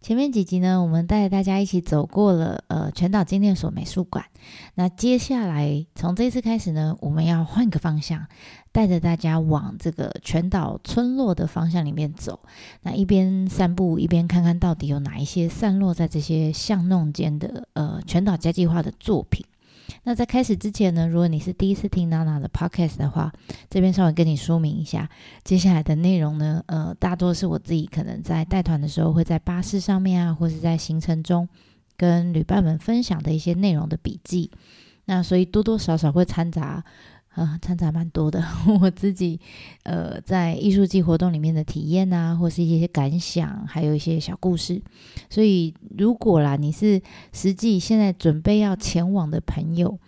前面几集呢，我们带大家一起走过了呃全岛纪念所美术馆。那接下来从这次开始呢，我们要换个方向，带着大家往这个全岛村落的方向里面走。那一边散步，一边看看到底有哪一些散落在这些巷弄间的呃全岛家计划的作品。那在开始之前呢，如果你是第一次听娜娜的 podcast 的话，这边稍微跟你说明一下，接下来的内容呢，呃，大多是我自己可能在带团的时候会在巴士上面啊，或是在行程中跟旅伴们分享的一些内容的笔记。那所以多多少少会掺杂。啊，掺杂蛮多的。我自己，呃，在艺术季活动里面的体验啊，或是一些感想，还有一些小故事。所以，如果啦，你是实际现在准备要前往的朋友，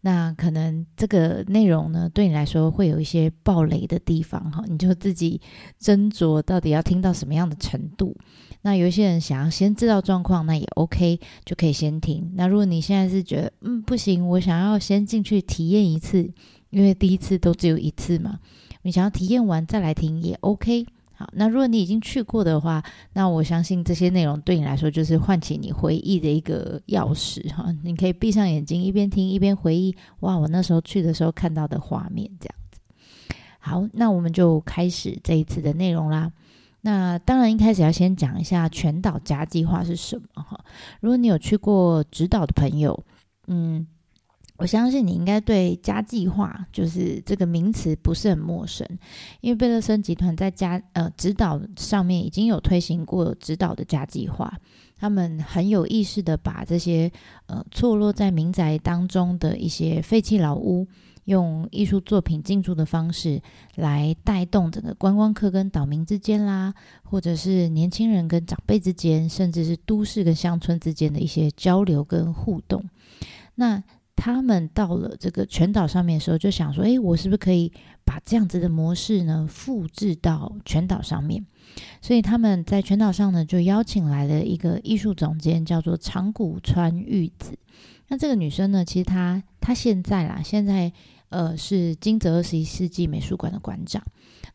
那可能这个内容呢，对你来说会有一些暴雷的地方哈，你就自己斟酌到底要听到什么样的程度。那有一些人想要先知道状况，那也 OK，就可以先听。那如果你现在是觉得，嗯，不行，我想要先进去体验一次。因为第一次都只有一次嘛，你想要体验完再来听也 OK。好，那如果你已经去过的话，那我相信这些内容对你来说就是唤起你回忆的一个钥匙哈。你可以闭上眼睛，一边听一边回忆，哇，我那时候去的时候看到的画面这样子。好，那我们就开始这一次的内容啦。那当然一开始要先讲一下全岛家计划是什么哈。如果你有去过直岛的朋友，嗯。我相信你应该对“家计划”就是这个名词不是很陌生，因为贝勒森集团在家呃指导上面已经有推行过指导的家计划，他们很有意识的把这些呃错落在民宅当中的一些废弃老屋，用艺术作品进驻的方式来带动整个观光客跟岛民之间啦，或者是年轻人跟长辈之间，甚至是都市跟乡村之间的一些交流跟互动，那。他们到了这个全岛上面的时候，就想说：“诶，我是不是可以把这样子的模式呢复制到全岛上面？”所以他们在全岛上呢，就邀请来了一个艺术总监，叫做长谷川玉子。那这个女生呢，其实她她现在啦，现在呃是金泽二十一世纪美术馆的馆长。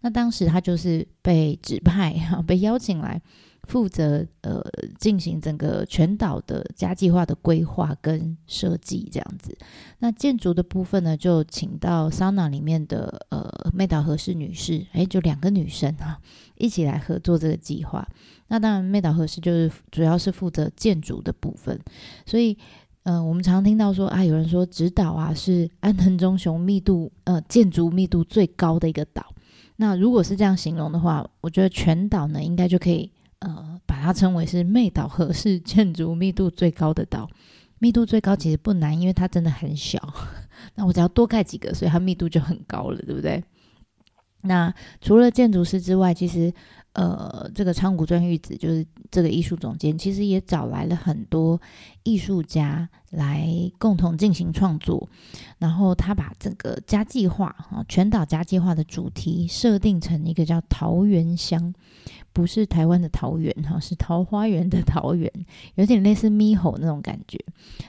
那当时她就是被指派哈，被邀请来。负责呃进行整个全岛的家计划的规划跟设计这样子，那建筑的部分呢，就请到桑拿里面的呃妹岛和世女士，哎，就两个女生哈，一起来合作这个计划。那当然，妹岛和世就是主要是负责建筑的部分，所以呃，我们常听到说啊，有人说直岛啊是安藤忠雄密度呃建筑密度最高的一个岛。那如果是这样形容的话，我觉得全岛呢应该就可以。呃，把它称为是妹岛和是建筑密度最高的岛。密度最高其实不难，因为它真的很小。那我只要多盖几个，所以它密度就很高了，对不对？那除了建筑师之外，其实呃，这个仓谷专玉子就是这个艺术总监，其实也找来了很多艺术家来共同进行创作。然后他把整个家计划啊，全岛家计划的主题设定成一个叫桃源乡。不是台湾的桃源哈，是桃花源的桃源，有点类似猕猴那种感觉。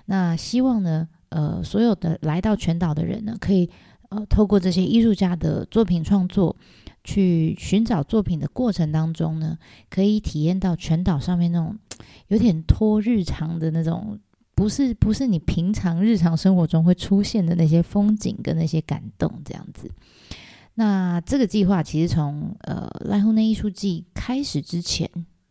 那希望呢，呃，所有的来到全岛的人呢，可以呃，透过这些艺术家的作品创作，去寻找作品的过程当中呢，可以体验到全岛上面那种有点脱日常的那种，不是不是你平常日常生活中会出现的那些风景跟那些感动这样子。那这个计划其实从呃濑户内艺术季开始之前，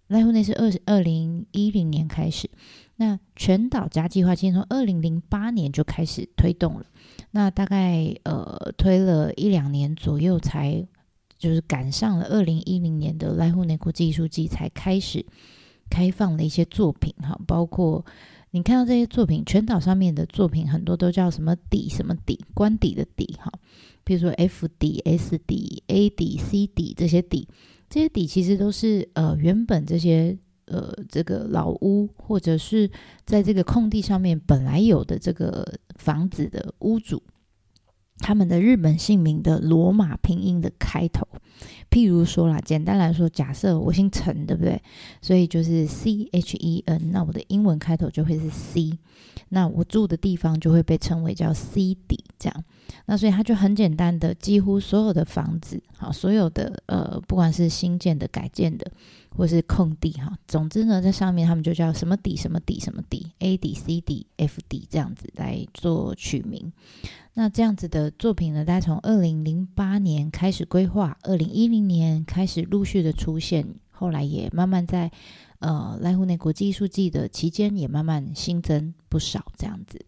濑户内是二二零一零年开始，那全岛加计划其实从二零零八年就开始推动了，那大概呃推了一两年左右，才就是赶上了二零一零年的濑户内国际艺术季才开始开放的一些作品哈，包括你看到这些作品，全岛上面的作品很多都叫什么底什么底官底的底哈。比如说 F 底、S 底、A 底、C 底这些底，这些底其实都是呃原本这些呃这个老屋或者是在这个空地上面本来有的这个房子的屋主，他们的日本姓名的罗马拼音的开头。譬如说啦，简单来说，假设我姓陈，对不对？所以就是 C H E N，那我的英文开头就会是 C，那我住的地方就会被称为叫 C 底这样。那所以它就很简单的，几乎所有的房子，好，所有的呃，不管是新建的、改建的，或是空地，哈，总之呢，在上面他们就叫什么底、什么底、什么底，A 底、C 底、F 底这样子来做取名。那这样子的作品呢，大概从二零零八年开始规划，二零一零年开始陆续的出现，后来也慢慢在呃濑户内国际艺术季的期间也慢慢新增不少这样子。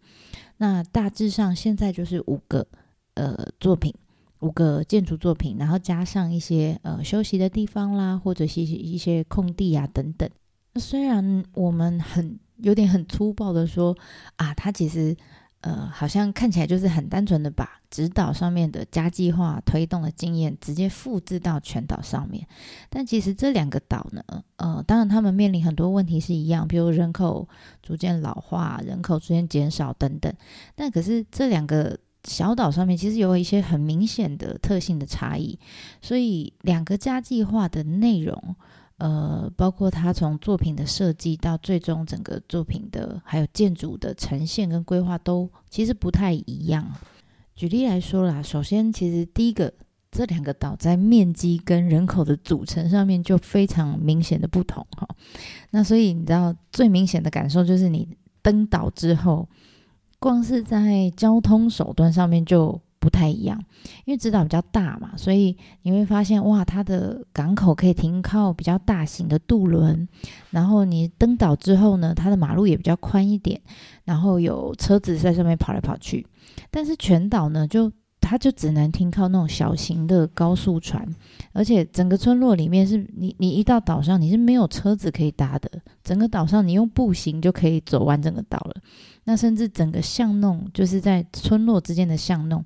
那大致上现在就是五个呃作品，五个建筑作品，然后加上一些呃休息的地方啦，或者是一些空地啊等等。那虽然我们很有点很粗暴的说啊，它其实。呃，好像看起来就是很单纯的把指导上面的加计划推动的经验直接复制到全岛上面，但其实这两个岛呢，呃，当然他们面临很多问题是一样，比如人口逐渐老化、人口逐渐减少等等，但可是这两个小岛上面其实有一些很明显的特性的差异，所以两个加计划的内容。呃，包括他从作品的设计到最终整个作品的，还有建筑的呈现跟规划都其实不太一样。举例来说啦，首先其实第一个，这两个岛在面积跟人口的组成上面就非常明显的不同哈。那所以你知道最明显的感受就是你登岛之后，光是在交通手段上面就。不太一样，因为直岛比较大嘛，所以你会发现哇，它的港口可以停靠比较大型的渡轮，然后你登岛之后呢，它的马路也比较宽一点，然后有车子在上面跑来跑去。但是全岛呢，就它就只能停靠那种小型的高速船，而且整个村落里面是你你一到岛上你是没有车子可以搭的，整个岛上你用步行就可以走完整个岛了。那甚至整个巷弄就是在村落之间的巷弄。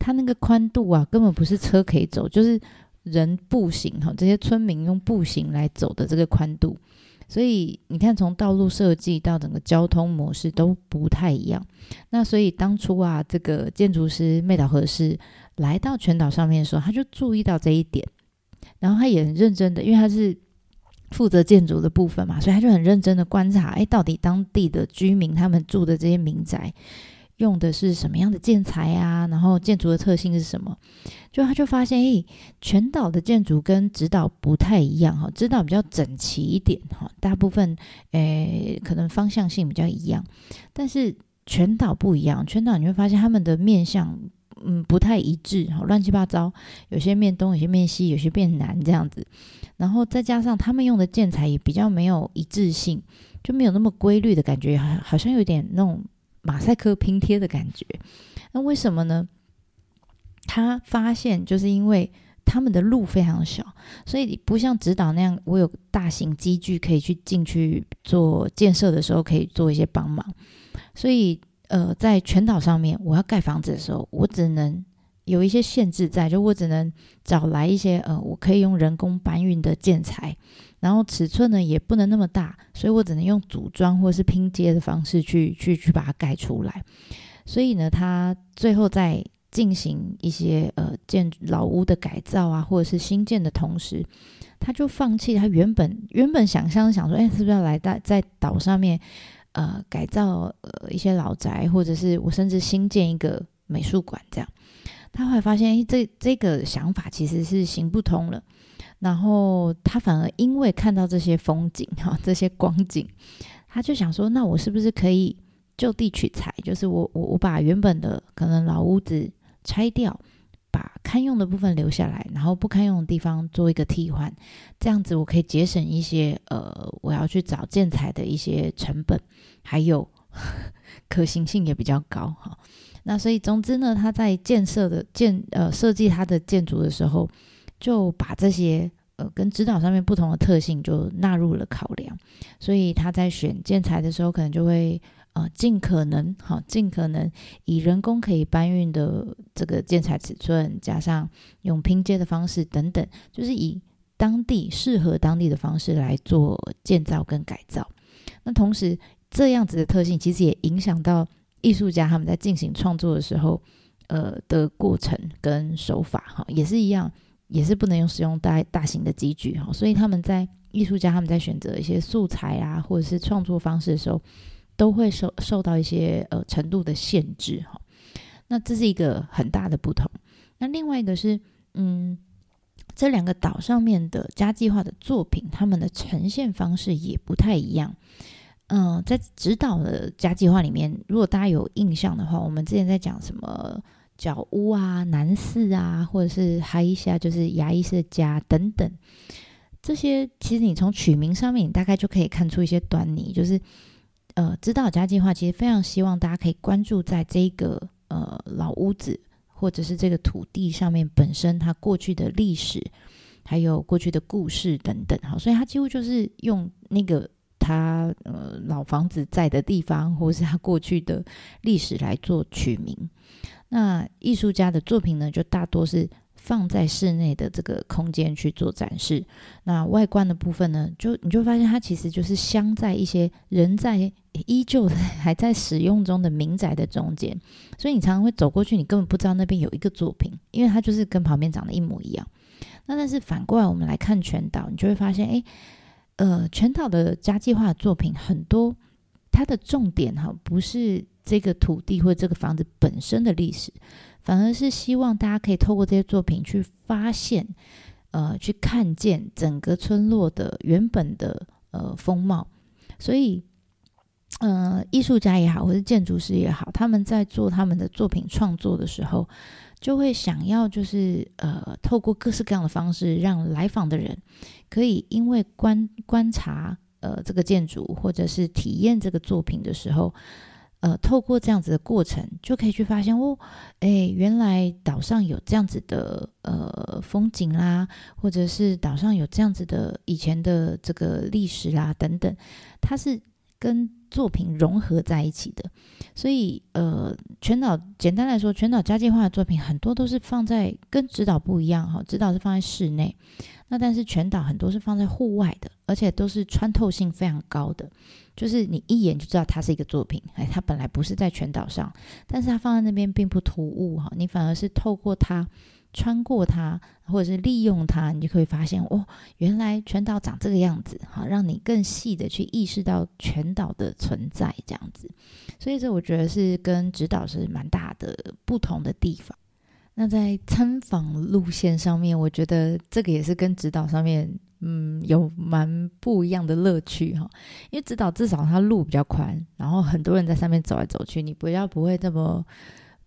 它那个宽度啊，根本不是车可以走，就是人步行哈。这些村民用步行来走的这个宽度，所以你看，从道路设计到整个交通模式都不太一样。那所以当初啊，这个建筑师妹岛和世来到全岛上面的时候，他就注意到这一点，然后他也很认真的，因为他是负责建筑的部分嘛，所以他就很认真的观察，哎，到底当地的居民他们住的这些民宅。用的是什么样的建材啊？然后建筑的特性是什么？就他就发现，诶，全岛的建筑跟直岛不太一样哈。直岛比较整齐一点哈，大部分诶可能方向性比较一样，但是全岛不一样。全岛你会发现他们的面向嗯不太一致哈，乱七八糟，有些面东，有些面西，有些变南这样子。然后再加上他们用的建材也比较没有一致性，就没有那么规律的感觉，好好像有点那种。马赛克拼贴的感觉，那为什么呢？他发现就是因为他们的路非常小，所以不像指导那样，我有大型机具可以去进去做建设的时候，可以做一些帮忙。所以，呃，在全岛上面，我要盖房子的时候，我只能有一些限制在，就我只能找来一些呃，我可以用人工搬运的建材。然后尺寸呢也不能那么大，所以我只能用组装或是拼接的方式去去去把它盖出来。所以呢，他最后在进行一些呃建老屋的改造啊，或者是新建的同时，他就放弃他原本原本想象想说，哎，是不是要来在在岛上面呃改造呃一些老宅，或者是我甚至新建一个美术馆这样。他后来发现，哎，这这个想法其实是行不通了。然后他反而因为看到这些风景哈，这些光景，他就想说，那我是不是可以就地取材？就是我我我把原本的可能老屋子拆掉，把堪用的部分留下来，然后不堪用的地方做一个替换，这样子我可以节省一些呃，我要去找建材的一些成本，还有 可行性也比较高哈。那所以总之呢，他在建设的建呃设计他的建筑的时候。就把这些呃跟指导上面不同的特性就纳入了考量，所以他在选建材的时候，可能就会呃尽可能好尽可能以人工可以搬运的这个建材尺寸，加上用拼接的方式等等，就是以当地适合当地的方式来做建造跟改造。那同时这样子的特性，其实也影响到艺术家他们在进行创作的时候。呃的过程跟手法哈，也是一样，也是不能用使用大大型的机具哈，所以他们在艺术家他们在选择一些素材啊，或者是创作方式的时候，都会受受到一些呃程度的限制哈。那这是一个很大的不同。那另外一个是，嗯，这两个岛上面的家计划的作品，他们的呈现方式也不太一样。嗯，在指导的家计划里面，如果大家有印象的话，我们之前在讲什么角屋啊、南寺啊，或者是哈伊夏，就是牙医师家等等，这些其实你从取名上面，你大概就可以看出一些端倪。就是呃，指导家计划其实非常希望大家可以关注在这个呃老屋子或者是这个土地上面本身它过去的历史，还有过去的故事等等。哈，所以它几乎就是用那个。他呃老房子在的地方，或是他过去的历史来做取名。那艺术家的作品呢，就大多是放在室内的这个空间去做展示。那外观的部分呢，就你就发现它其实就是镶在一些人在依旧还在使用中的民宅的中间。所以你常常会走过去，你根本不知道那边有一个作品，因为它就是跟旁边长得一模一样。那但是反过来，我们来看全岛，你就会发现，哎。呃，全岛的家计划作品很多，它的重点哈不是这个土地或这个房子本身的历史，反而是希望大家可以透过这些作品去发现，呃，去看见整个村落的原本的呃风貌。所以，呃，艺术家也好，或是建筑师也好，他们在做他们的作品创作的时候。就会想要就是呃，透过各式各样的方式，让来访的人可以因为观观察呃这个建筑，或者是体验这个作品的时候，呃，透过这样子的过程，就可以去发现哦，哎，原来岛上有这样子的呃风景啦，或者是岛上有这样子的以前的这个历史啦等等，它是跟。作品融合在一起的，所以呃，全岛简单来说，全岛家计划的作品很多都是放在跟指导不一样哈，指导是放在室内，那但是全岛很多是放在户外的，而且都是穿透性非常高的，就是你一眼就知道它是一个作品，哎，它本来不是在全岛上，但是它放在那边并不突兀哈，你反而是透过它。穿过它，或者是利用它，你就可以发现哦，原来全岛长这个样子，好，让你更细的去意识到全岛的存在这样子。所以这我觉得是跟指导是蛮大的不同的地方。那在参访路线上面，我觉得这个也是跟指导上面，嗯，有蛮不一样的乐趣哈。因为指导至少它路比较宽，然后很多人在上面走来走去，你不要不会这么。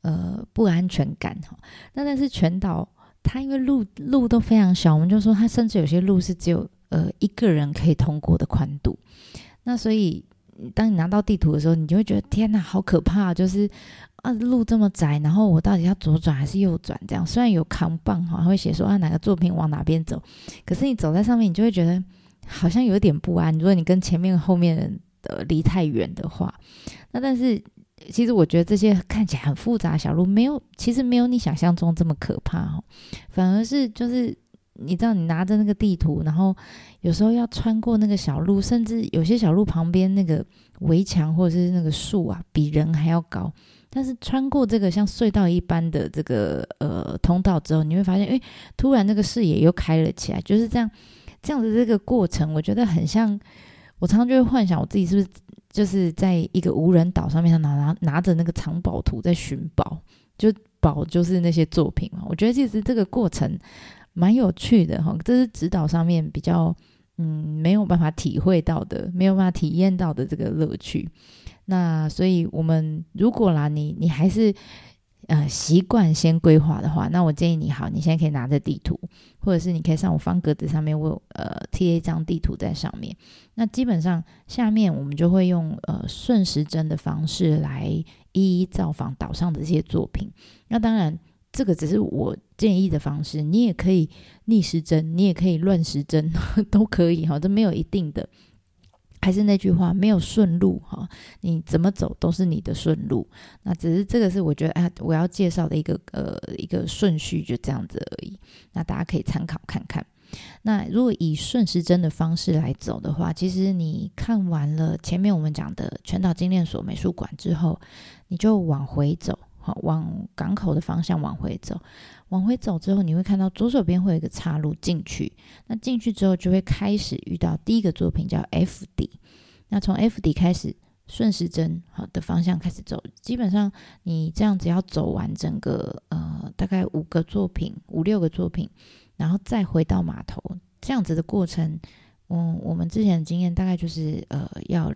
呃，不安全感哈。那但是全岛它因为路路都非常小，我们就说它甚至有些路是只有呃一个人可以通过的宽度。那所以当你拿到地图的时候，你就会觉得天哪，好可怕！就是啊，路这么窄，然后我到底要左转还是右转？这样虽然有扛棒哈，会写说啊哪个作品往哪边走，可是你走在上面，你就会觉得好像有点不安。如果你跟前面后面人的离太远的话，那但是。其实我觉得这些看起来很复杂小路，没有，其实没有你想象中这么可怕哦。反而是就是你知道，你拿着那个地图，然后有时候要穿过那个小路，甚至有些小路旁边那个围墙或者是那个树啊，比人还要高。但是穿过这个像隧道一般的这个呃通道之后，你会发现，哎，突然那个视野又开了起来。就是这样，这样的这个过程，我觉得很像。我常常就会幻想我自己是不是。就是在一个无人岛上面，他拿拿拿着那个藏宝图在寻宝，就宝就是那些作品嘛。我觉得其实这个过程蛮有趣的哈，这是指导上面比较嗯没有办法体会到的，没有办法体验到的这个乐趣。那所以我们如果啦，你你还是。呃，习惯先规划的话，那我建议你好，你现在可以拿着地图，或者是你可以上我方格子上面，我有呃贴一张地图在上面。那基本上下面我们就会用呃顺时针的方式来一一造访岛上的这些作品。那当然，这个只是我建议的方式，你也可以逆时针，你也可以乱时针，都可以哈，这没有一定的。还是那句话，没有顺路哈，你怎么走都是你的顺路。那只是这个是我觉得啊，我要介绍的一个呃一个顺序，就这样子而已。那大家可以参考看看。那如果以顺时针的方式来走的话，其实你看完了前面我们讲的全岛精炼所美术馆之后，你就往回走。好，往港口的方向往回走。往回走之后，你会看到左手边会有一个岔路进去。那进去之后，就会开始遇到第一个作品叫 F 底。那从 F 底开始顺时针好的方向开始走，基本上你这样子要走完整个呃大概五个作品五六个作品，然后再回到码头，这样子的过程，嗯，我们之前的经验大概就是呃要。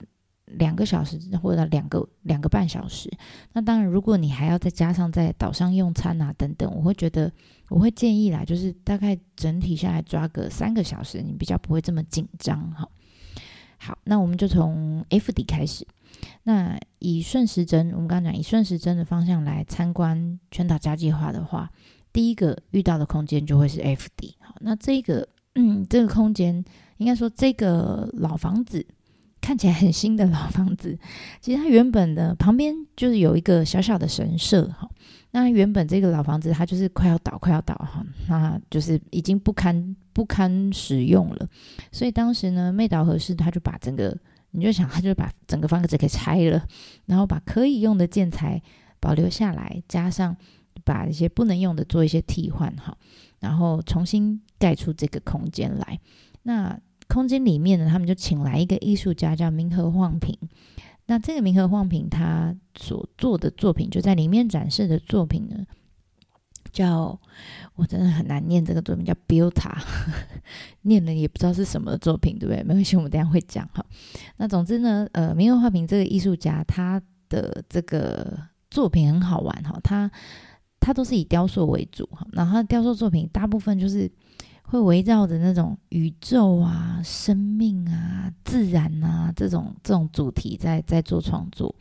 两个小时或者两个两个半小时，那当然，如果你还要再加上在岛上用餐啊等等，我会觉得我会建议啦，就是大概整体下来抓个三个小时，你比较不会这么紧张哈。好，那我们就从 F 底开始。那以顺时针，我们刚刚讲以顺时针的方向来参观全岛家计划的话，第一个遇到的空间就会是 F 底。好，那这个嗯，这个空间应该说这个老房子。看起来很新的老房子，其实它原本的旁边就是有一个小小的神社哈。那原本这个老房子它就是快要倒，快要倒哈，那就是已经不堪不堪使用了。所以当时呢，妹岛和世他就把整个，你就想他就把整个房子给拆了，然后把可以用的建材保留下来，加上把一些不能用的做一些替换哈，然后重新盖出这个空间来。那空间里面呢，他们就请来一个艺术家，叫明和晃平。那这个明和晃平他所做的作品，就在里面展示的作品呢，叫我真的很难念这个作品，叫 Buta，念了也不知道是什么作品，对不对？没关系，我们等下会讲哈。那总之呢，呃，明和晃平这个艺术家，他的这个作品很好玩哈，他他都是以雕塑为主哈，然后雕塑作品大部分就是。会围绕着那种宇宙啊、生命啊、自然啊这种这种主题在在做创作。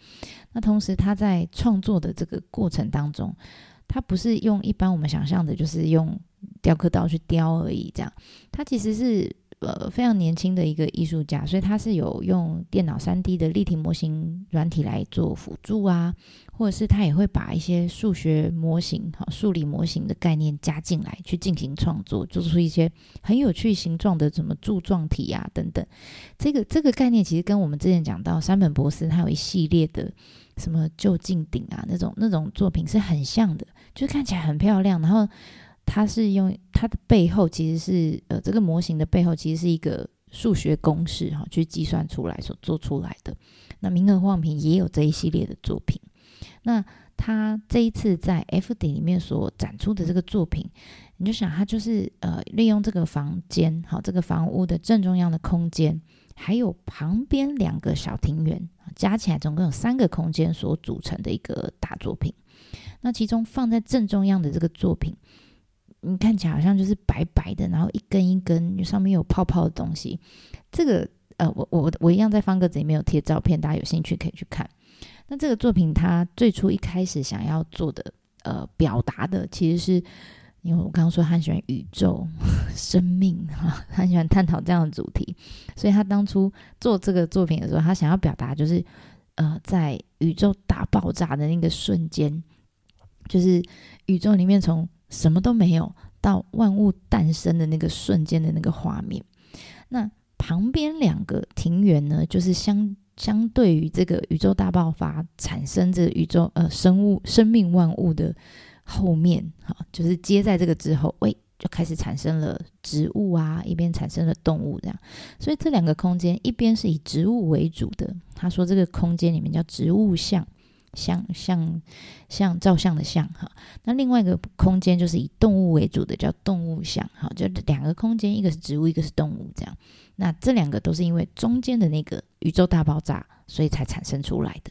那同时，他在创作的这个过程当中，他不是用一般我们想象的，就是用雕刻刀去雕而已。这样，他其实是。呃，非常年轻的一个艺术家，所以他是有用电脑三 D 的立体模型软体来做辅助啊，或者是他也会把一些数学模型、哈数理模型的概念加进来，去进行创作，做出一些很有趣形状的什么柱状体啊等等。这个这个概念其实跟我们之前讲到山本博士他有一系列的什么就近顶啊那种那种作品是很像的，就看起来很漂亮，然后。它是用它的背后其实是呃这个模型的背后其实是一个数学公式哈去计算出来所做出来的。那明和晃平也有这一系列的作品。那他这一次在 F 顶里面所展出的这个作品，你就想他就是呃利用这个房间好这个房屋的正中央的空间，还有旁边两个小庭园，加起来总共有三个空间所组成的一个大作品。那其中放在正中央的这个作品。你看起来好像就是白白的，然后一根一根上面有泡泡的东西。这个呃，我我我一样在方格子里面有贴照片，大家有兴趣可以去看。那这个作品它最初一开始想要做的呃表达的，其实是因为我刚刚说他很喜欢宇宙、生命哈，他很喜欢探讨这样的主题，所以他当初做这个作品的时候，他想要表达就是呃，在宇宙大爆炸的那个瞬间，就是宇宙里面从什么都没有，到万物诞生的那个瞬间的那个画面。那旁边两个庭园呢，就是相相对于这个宇宙大爆发产生这宇宙呃生物生命万物的后面，哈，就是接在这个之后，喂，就开始产生了植物啊，一边产生了动物这样。所以这两个空间，一边是以植物为主的，他说这个空间里面叫植物像。像像像照相的像哈，那另外一个空间就是以动物为主的，叫动物像哈，就两个空间，一个是植物，一个是动物这样。那这两个都是因为中间的那个宇宙大爆炸，所以才产生出来的。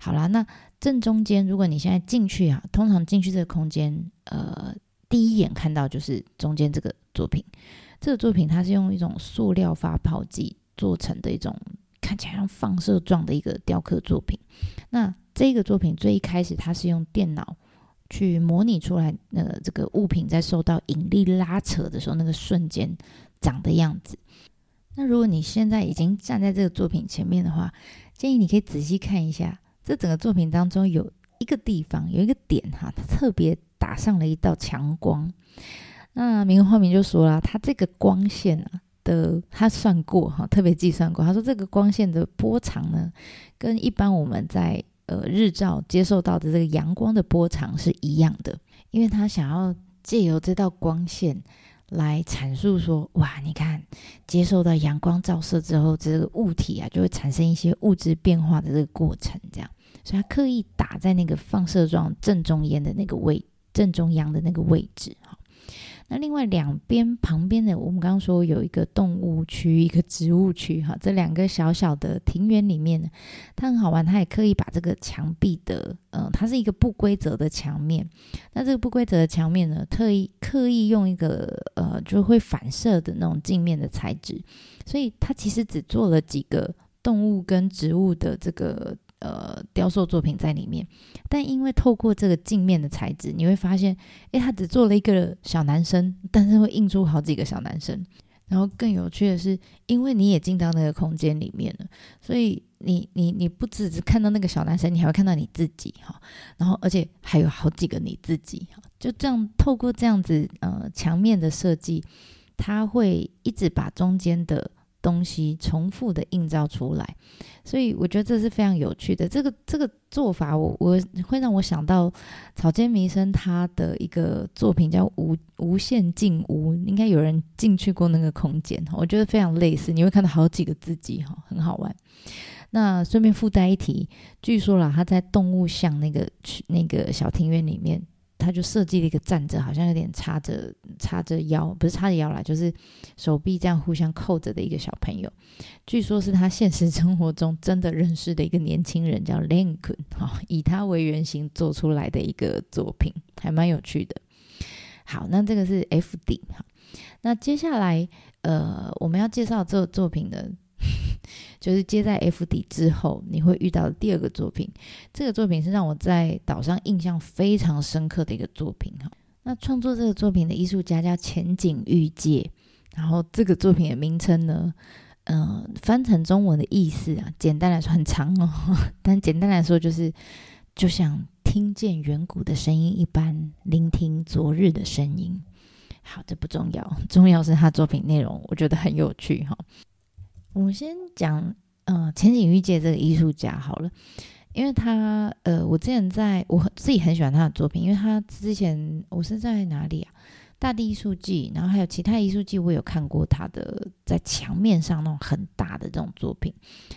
好啦，那正中间，如果你现在进去啊，通常进去这个空间，呃，第一眼看到就是中间这个作品。这个作品它是用一种塑料发泡剂做成的一种看起来像放射状的一个雕刻作品。那这个作品最一开始，它是用电脑去模拟出来，那个这个物品在受到引力拉扯的时候，那个瞬间长的样子。那如果你现在已经站在这个作品前面的话，建议你可以仔细看一下，这整个作品当中有一个地方有一个点哈，它特别打上了一道强光。那明文画明就说了，他这个光线啊。的他算过哈，特别计算过。他说这个光线的波长呢，跟一般我们在呃日照接受到的这个阳光的波长是一样的，因为他想要借由这道光线来阐述说，哇，你看接受到阳光照射之后，这个物体啊就会产生一些物质变化的这个过程，这样，所以他刻意打在那个放射状正中央的那个位正中央的那个位置，哈。那另外两边旁边的，我们刚刚说有一个动物区，一个植物区，哈，这两个小小的庭园里面呢，它很好玩，它也刻意把这个墙壁的，呃，它是一个不规则的墙面，那这个不规则的墙面呢，特意刻意用一个呃，就会反射的那种镜面的材质，所以它其实只做了几个动物跟植物的这个。呃，雕塑作品在里面，但因为透过这个镜面的材质，你会发现，诶，他只做了一个小男生，但是会印出好几个小男生。然后更有趣的是，因为你也进到那个空间里面了，所以你你你不只是看到那个小男生，你还会看到你自己哈。然后而且还有好几个你自己哈，就这样透过这样子呃墙面的设计，它会一直把中间的。东西重复的映照出来，所以我觉得这是非常有趣的。这个这个做法，我我会让我想到草间弥生他的一个作品叫《无无限镜屋》，应该有人进去过那个空间，我觉得非常类似。你会看到好几个自己哈，很好玩。那顺便附带一提，据说啦，他在动物像那个去那个小庭院里面。他就设计了一个站着，好像有点叉着叉着腰，不是叉着腰啦，就是手臂这样互相扣着的一个小朋友。据说是他现实生活中真的认识的一个年轻人，叫 Lincoln 哈，以他为原型做出来的一个作品，还蛮有趣的。好，那这个是 F D 哈，那接下来呃，我们要介绍这个作品的。就是接在 F 底之后，你会遇到的第二个作品。这个作品是让我在岛上印象非常深刻的一个作品哈。那创作这个作品的艺术家叫前景玉界，然后这个作品的名称呢，嗯，翻成中文的意思啊，简单来说很长哦，但简单来说就是就像听见远古的声音一般，聆听昨日的声音。好，这不重要，重要是他作品内容，我觉得很有趣哈。我们先讲，呃，前景玉界这个艺术家好了，因为他，呃，我之前在我自己很喜欢他的作品，因为他之前我是在哪里啊？大地艺术季，然后还有其他艺术季，我有看过他的在墙面上那种很大的这种作品。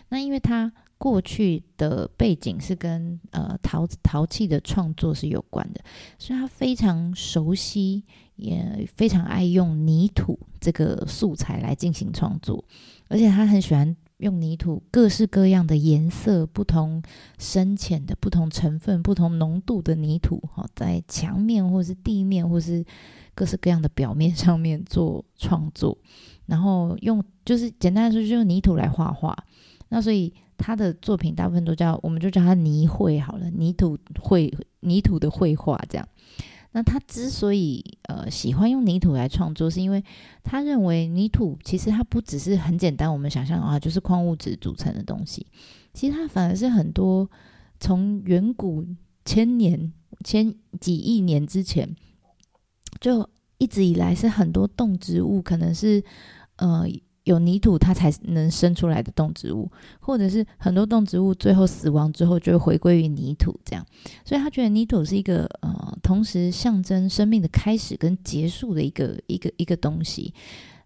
那因为他过去的背景是跟呃陶陶器的创作是有关的，所以他非常熟悉，也非常爱用泥土这个素材来进行创作。而且他很喜欢用泥土，各式各样的颜色、不同深浅的、不同成分、不同浓度的泥土，哈，在墙面或是地面或是各式各样的表面上面做创作。然后用就是简单来说，就用泥土来画画。那所以他的作品大部分都叫，我们就叫他泥绘好了，泥土绘、泥土的绘画这样。那他之所以呃喜欢用泥土来创作，是因为他认为泥土其实它不只是很简单，我们想象啊就是矿物质组成的东西，其实它反而是很多从远古千年、千几亿年之前就一直以来是很多动植物，可能是呃。有泥土，它才能生出来的动植物，或者是很多动植物最后死亡之后就会回归于泥土，这样。所以他觉得泥土是一个呃，同时象征生命的开始跟结束的一个一个一个东西。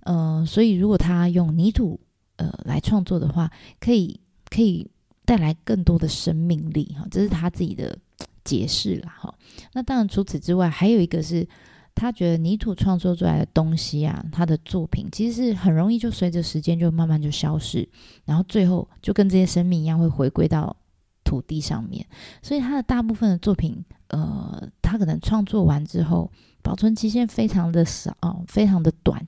呃，所以如果他用泥土呃来创作的话，可以可以带来更多的生命力哈，这是他自己的解释了哈。那当然除此之外，还有一个是。他觉得泥土创作出来的东西啊，他的作品其实是很容易就随着时间就慢慢就消失，然后最后就跟这些生命一样会回归到土地上面。所以他的大部分的作品，呃，他可能创作完之后，保存期限非常的少，非常的短。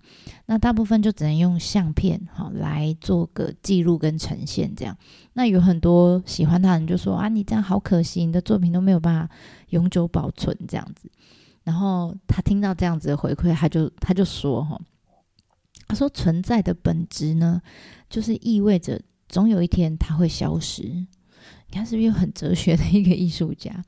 那大部分就只能用相片哈来做个记录跟呈现这样。那有很多喜欢他的人就说啊，你这样好可惜，你的作品都没有办法永久保存这样子。然后他听到这样子的回馈，他就他就说：“哈，他说存在的本质呢，就是意味着总有一天它会消失。你看是不是有很哲学的一个艺术家？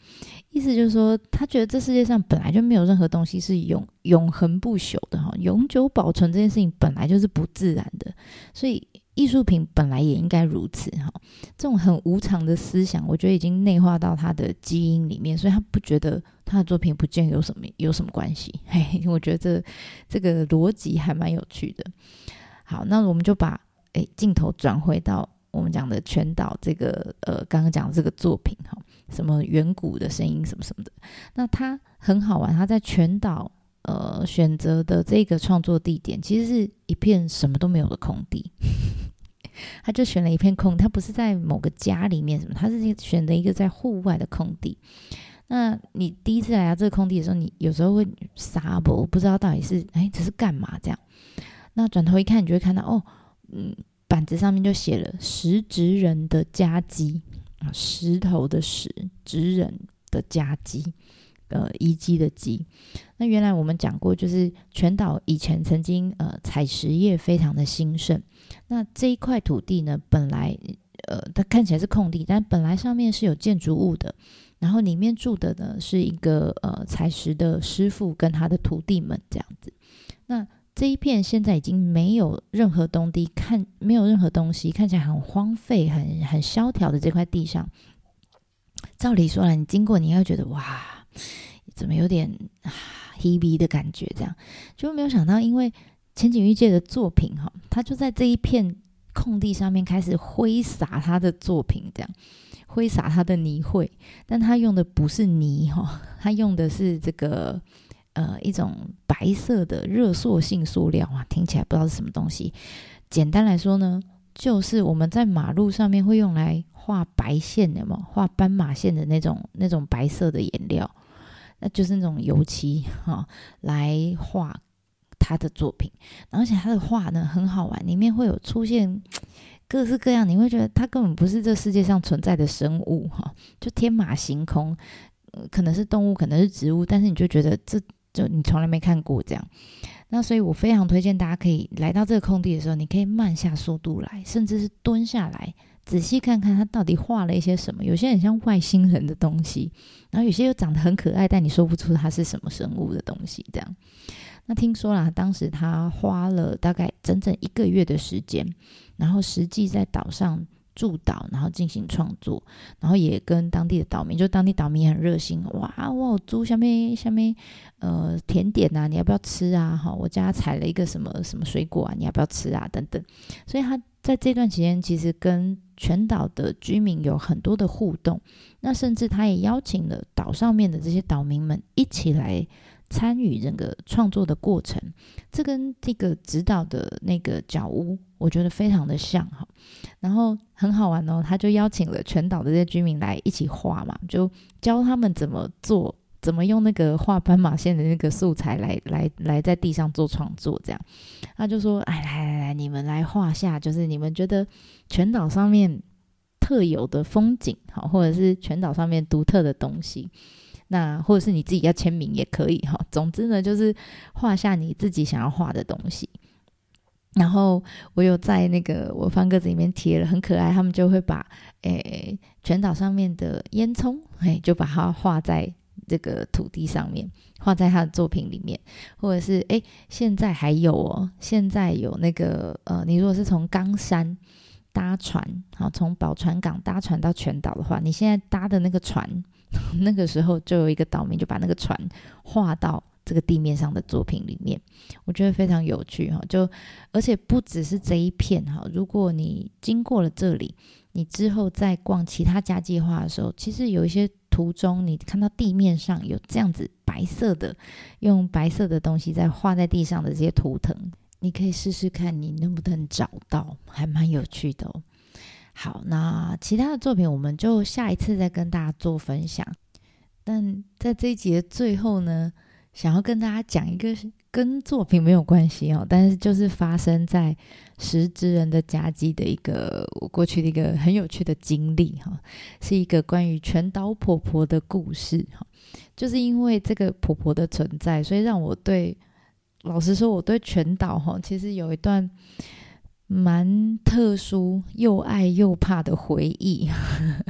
意思就是说，他觉得这世界上本来就没有任何东西是永永恒不朽的哈，永久保存这件事情本来就是不自然的。所以艺术品本来也应该如此哈。这种很无常的思想，我觉得已经内化到他的基因里面，所以他不觉得他的作品不见有什么有什么关系。嘿，我觉得这这个逻辑还蛮有趣的。好，那我们就把诶镜头转回到我们讲的全岛这个呃刚刚讲的这个作品哈，什么远古的声音什么什么的，那它很好玩，它在全岛。呃，选择的这个创作地点其实是一片什么都没有的空地，他就选了一片空，他不是在某个家里面什么，他是选择一个在户外的空地。那你第一次来到这个空地的时候，你有时候会傻不，不知道到底是哎这是干嘛这样。那转头一看，你就会看到哦，嗯，板子上面就写了石职人的家基啊，石头的石，职人的家基。呃，遗迹的迹。那原来我们讲过，就是全岛以前曾经呃采石业非常的兴盛。那这一块土地呢，本来呃它看起来是空地，但本来上面是有建筑物的。然后里面住的呢是一个呃采石的师傅跟他的徒弟们这样子。那这一片现在已经没有任何东地，看没有任何东西，看起来很荒废、很很萧条的这块地上，照理说来，你经过你要觉得哇。怎么有点啊 hebe 的感觉？这样就没有想到，因为前景玉界的作品哈，他就在这一片空地上面开始挥洒他的作品，这样挥洒他的泥绘，但他用的不是泥哈，他用的是这个呃一种白色的热塑性塑料啊，听起来不知道是什么东西。简单来说呢，就是我们在马路上面会用来画白线的嘛，画斑马线的那种那种白色的颜料。那就是那种油漆哈，来画他的作品，而且他的画呢很好玩，里面会有出现 各式各样，你会觉得他根本不是这世界上存在的生物哈，就天马行空，可能是动物，可能是植物，但是你就觉得这就你从来没看过这样。那所以我非常推荐大家可以来到这个空地的时候，你可以慢下速度来，甚至是蹲下来。仔细看看他到底画了一些什么，有些很像外星人的东西，然后有些又长得很可爱，但你说不出它是什么生物的东西。这样，那听说啦，当时他花了大概整整一个月的时间，然后实际在岛上驻岛，然后进行创作，然后也跟当地的岛民，就当地岛民很热心，哇哇，猪下面下面呃甜点呐，你要不要吃啊？哈，我家采了一个什么什么水果啊，你要不要吃啊？等等，所以他在这段期间其实跟全岛的居民有很多的互动，那甚至他也邀请了岛上面的这些岛民们一起来参与整个创作的过程。这跟这个指导的那个角屋，我觉得非常的像哈。然后很好玩哦，他就邀请了全岛的这些居民来一起画嘛，就教他们怎么做。怎么用那个画斑马线的那个素材来来来在地上做创作？这样，他就说：“哎，来来来，你们来画下，就是你们觉得全岛上面特有的风景，好，或者是全岛上面独特的东西，那或者是你自己要签名也可以，哈。总之呢，就是画下你自己想要画的东西。然后我有在那个我方格子里面贴了，很可爱。他们就会把诶全岛上面的烟囱，哎，就把它画在。”这个土地上面画在他的作品里面，或者是哎，现在还有哦，现在有那个呃，你如果是从冈山搭船，好，从宝船港搭船到全岛的话，你现在搭的那个船，那个时候就有一个岛民就把那个船画到这个地面上的作品里面，我觉得非常有趣哈。就而且不只是这一片哈，如果你经过了这里，你之后再逛其他家计划的时候，其实有一些。途中，你看到地面上有这样子白色的，用白色的东西在画在地上的这些图腾，你可以试试看，你能不能找到，还蛮有趣的哦。好，那其他的作品我们就下一次再跟大家做分享。但在这一集的最后呢，想要跟大家讲一个。跟作品没有关系哦，但是就是发生在石之人的家基的一个我过去的一个很有趣的经历哈，是一个关于全岛婆婆的故事哈。就是因为这个婆婆的存在，所以让我对老实说，我对全岛哈其实有一段蛮特殊又爱又怕的回忆。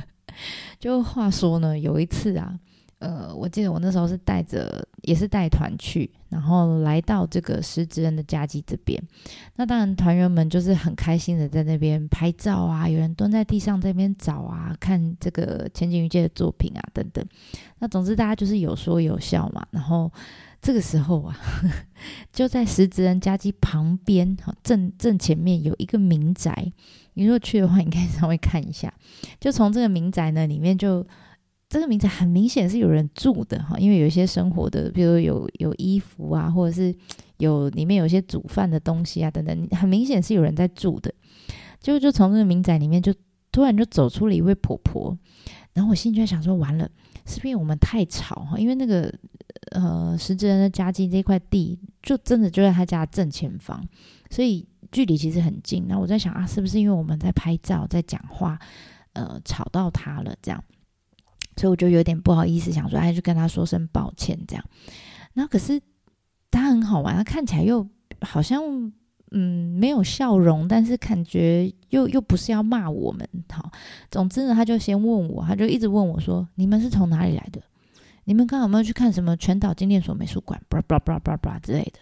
就话说呢，有一次啊。呃，我记得我那时候是带着，也是带团去，然后来到这个石职人的家基这边。那当然，团员们就是很开心的在那边拍照啊，有人蹲在地上这边找啊，看这个前景玉界的作品啊等等。那总之大家就是有说有笑嘛。然后这个时候啊，就在石子人家基旁边，哈，正正前面有一个民宅。你如果去的话，你可以稍微看一下。就从这个民宅呢里面就。这个民宅很明显是有人住的哈，因为有一些生活的，比如有有衣服啊，或者是有里面有一些煮饭的东西啊等等，很明显是有人在住的。就就从这个民宅里面，就突然就走出了一位婆婆，然后我心里就在想说，完了，是不是我们太吵哈？因为那个呃，石职人的家境这块地，就真的就在他家正前方，所以距离其实很近。那我在想啊，是不是因为我们在拍照在讲话，呃，吵到他了这样？所以我就有点不好意思，想说，哎，就跟他说声抱歉，这样。然后可是他很好玩，他看起来又好像嗯没有笑容，但是感觉又又不是要骂我们。好，总之呢，他就先问我，他就一直问我说：“你们是从哪里来的？你们刚刚有没有去看什么全岛精炼所美术馆？巴拉巴拉巴拉巴拉之类的，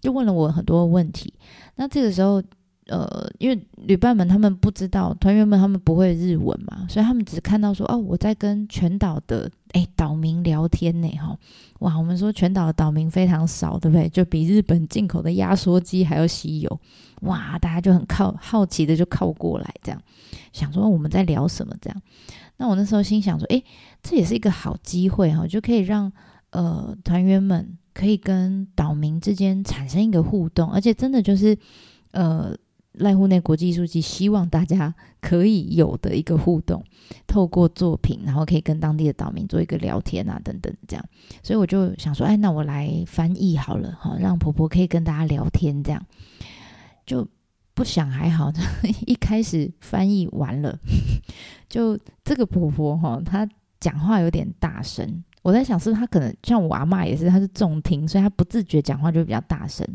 就问了我很多问题。那这个时候。呃，因为旅伴们他们不知道，团员们他们不会日文嘛，所以他们只看到说哦，我在跟全岛的哎岛民聊天呢，哈，哇，我们说全岛的岛民非常少，对不对？就比日本进口的压缩机还要稀有，哇，大家就很靠好奇的就靠过来，这样想说我们在聊什么这样。那我那时候心想说，哎，这也是一个好机会哈，就可以让呃团员们可以跟岛民之间产生一个互动，而且真的就是呃。濑户内国际艺术季希望大家可以有的一个互动，透过作品，然后可以跟当地的岛民做一个聊天啊，等等这样。所以我就想说，哎，那我来翻译好了，哈，让婆婆可以跟大家聊天，这样就不想还好。一开始翻译完了，就这个婆婆哈，她讲话有点大声。我在想，是不是他可能像我阿妈也是，他是重听，所以他不自觉讲话就比较大声。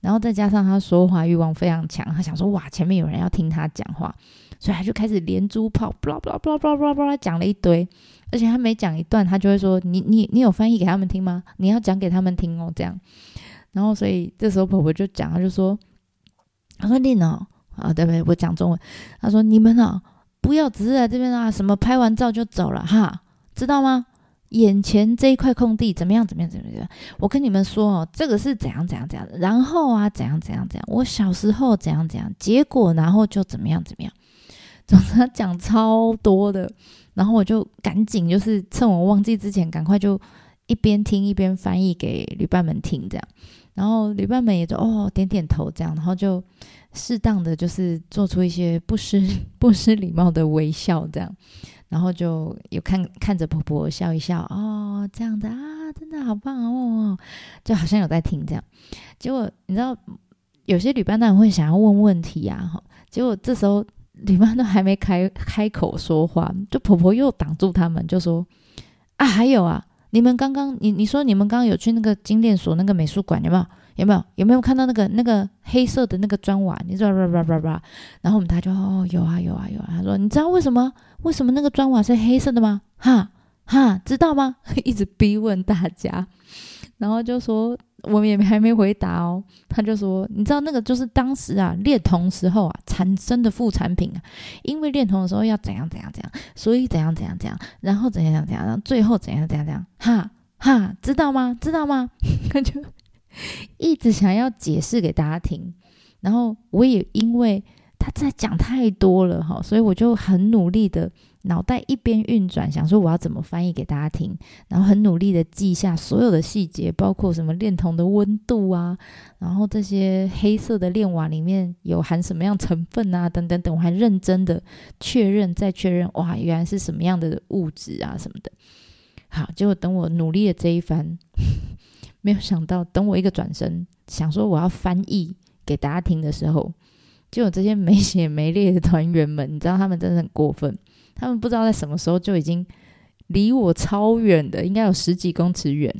然后再加上他说话欲望非常强，他想说哇，前面有人要听他讲话，所以他就开始连珠炮，巴拉巴拉巴拉巴拉巴拉讲了一堆。而且他每讲一段，他就会说：“你你你有翻译给他们听吗？你要讲给他们听哦。”这样。然后所以这时候婆婆就讲，他就说：“他说丽呢啊，对不对？我讲中文。他说你们啊，不要只是在这边啊，什么拍完照就走了哈，知道吗？”眼前这一块空地怎么样？怎么样？怎么样？我跟你们说哦，这个是怎样怎样怎样的。然后啊，怎样怎样怎样？我小时候怎样怎样，结果然后就怎么样怎么样。总之他讲超多的，然后我就赶紧就是趁我忘记之前，赶快就一边听一边翻译给旅伴们听，这样。然后旅伴们也就哦点点头这样，然后就适当的就是做出一些不失 不失礼貌的微笑这样。然后就有看看着婆婆笑一笑哦，这样子啊，真的好棒哦，就好像有在听这样。结果你知道，有些旅伴当然会想要问问题啊，哈。结果这时候旅伴都还没开开口说话，就婆婆又挡住他们，就说啊，还有啊，你们刚刚你你说你们刚刚有去那个金链所那个美术馆有没有？有没有有没有看到那个那个黑色的那个砖瓦？你知道吧吧吧？然后我们他就哦有啊有啊有啊。他说你知道为什么为什么那个砖瓦是黑色的吗？哈哈，知道吗？一直逼问大家，然后就说我们也还没回答哦。他就说你知道那个就是当时啊炼铜时候啊产生的副产品啊，因为炼铜的时候要怎样怎样怎样，所以怎样怎样怎样，然后怎样怎样，然后最后怎样怎样怎样，哈哈，知道吗？知道吗？他 就。一直想要解释给大家听，然后我也因为他在讲太多了哈，所以我就很努力的脑袋一边运转，想说我要怎么翻译给大家听，然后很努力的记下所有的细节，包括什么炼铜的温度啊，然后这些黑色的炼瓦里面有含什么样成分啊，等等等，我还认真的确认再确认，哇，原来是什么样的物质啊什么的。好，结果等我努力的这一番。没有想到，等我一个转身，想说我要翻译给大家听的时候，就有这些没血没泪的团员们，你知道他们真的很过分，他们不知道在什么时候就已经离我超远的，应该有十几公尺远，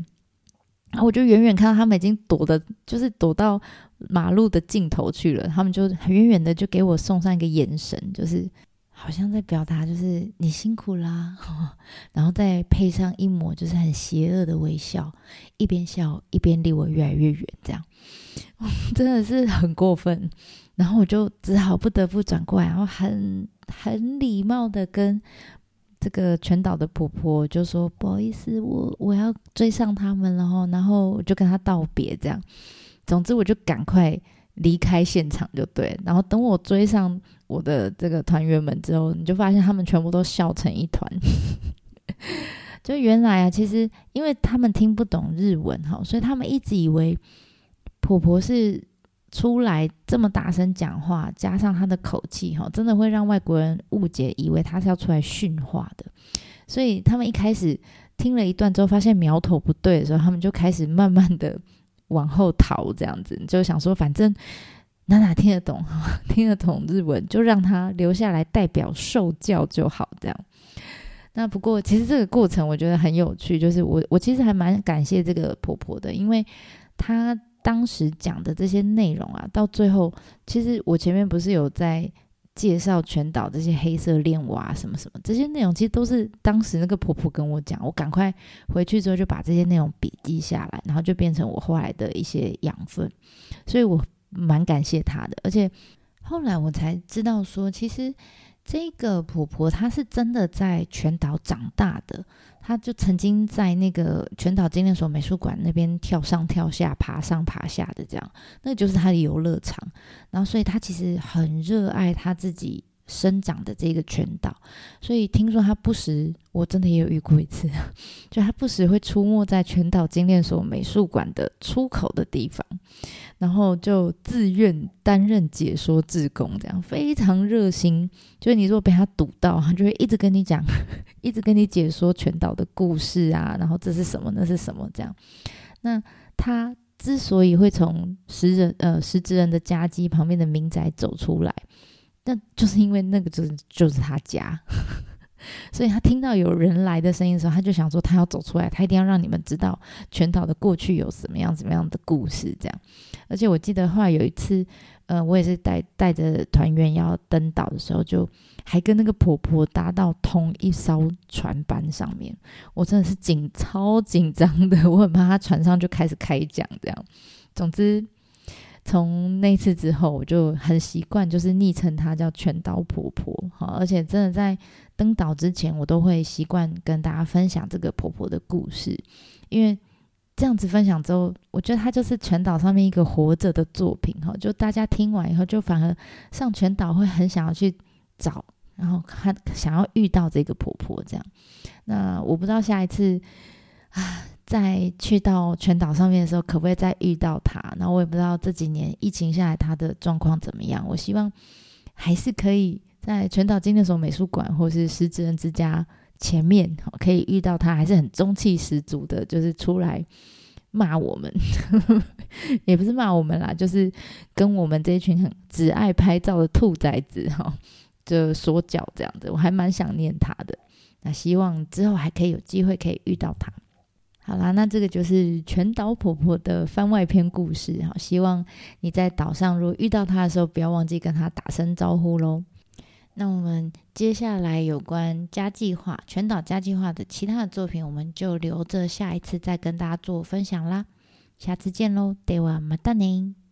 然后我就远远看到他们已经躲的，就是躲到马路的尽头去了，他们就远远的就给我送上一个眼神，就是好像在表达就是你辛苦啦，然后再配上一抹就是很邪恶的微笑，一边笑一边离我越来越远，这样 真的是很过分。然后我就只好不得不转过来，然后很很礼貌的跟这个全岛的婆婆就说：“不好意思，我我要追上他们了后。”然后我就跟他道别，这样。总之，我就赶快离开现场就对。然后等我追上我的这个团员们之后，你就发现他们全部都笑成一团。就原来啊，其实因为他们听不懂日文哈，所以他们一直以为婆婆是。出来这么大声讲话，加上她的口气，哈，真的会让外国人误解，以为她是要出来训话的。所以他们一开始听了一段之后，发现苗头不对的时候，他们就开始慢慢的往后逃，这样子就想说，反正娜娜听得懂，听得懂日文，就让他留下来代表受教就好。这样。那不过，其实这个过程我觉得很有趣，就是我我其实还蛮感谢这个婆婆的，因为她。当时讲的这些内容啊，到最后，其实我前面不是有在介绍全岛这些黑色恋娃什么什么这些内容，其实都是当时那个婆婆跟我讲，我赶快回去之后就把这些内容笔记下来，然后就变成我后来的一些养分，所以我蛮感谢他的。而且后来我才知道说，其实这个婆婆她是真的在全岛长大的。她就曾经在那个全岛纪念所美术馆那边跳上跳下、爬上爬下的这样，那就是她的游乐场。然后，所以她其实很热爱她自己。生长的这个全岛，所以听说他不时，我真的也有遇过一次，就他不时会出没在全岛精炼所美术馆的出口的地方，然后就自愿担任解说志工，这样非常热心。就是你如果被他堵到，他就会一直跟你讲，一直跟你解说全岛的故事啊，然后这是什么，那是什么这样。那他之所以会从石人呃石之人的家基旁边的民宅走出来。那就是因为那个就是就是他家，所以他听到有人来的声音的时候，他就想说他要走出来，他一定要让你们知道全岛的过去有什么样怎么样的故事这样。而且我记得后来有一次，呃，我也是带带着团员要登岛的时候，就还跟那个婆婆搭到同一艘船班上面，我真的是紧超紧张的，我很怕他船上就开始开讲这样。总之。从那次之后，我就很习惯，就是昵称她叫全岛婆婆，好，而且真的在登岛之前，我都会习惯跟大家分享这个婆婆的故事，因为这样子分享之后，我觉得她就是全岛上面一个活着的作品，哈，就大家听完以后，就反而上全岛会很想要去找，然后看想要遇到这个婆婆这样。那我不知道下一次啊。在去到全岛上面的时候，可不可以再遇到他？然后我也不知道这几年疫情下来他的状况怎么样。我希望还是可以在全岛纪念所美术馆或是狮子人之家前面可以遇到他，还是很中气十足的，就是出来骂我们，也不是骂我们啦，就是跟我们这一群很只爱拍照的兔崽子哈，就说教这样子。我还蛮想念他的。那希望之后还可以有机会可以遇到他。好啦，那这个就是全岛婆婆的番外篇故事。好，希望你在岛上如果遇到她的时候，不要忘记跟她打声招呼喽。那我们接下来有关家计划全岛家计划的其他的作品，我们就留着下一次再跟大家做分享啦。下次见喽，对我马达宁。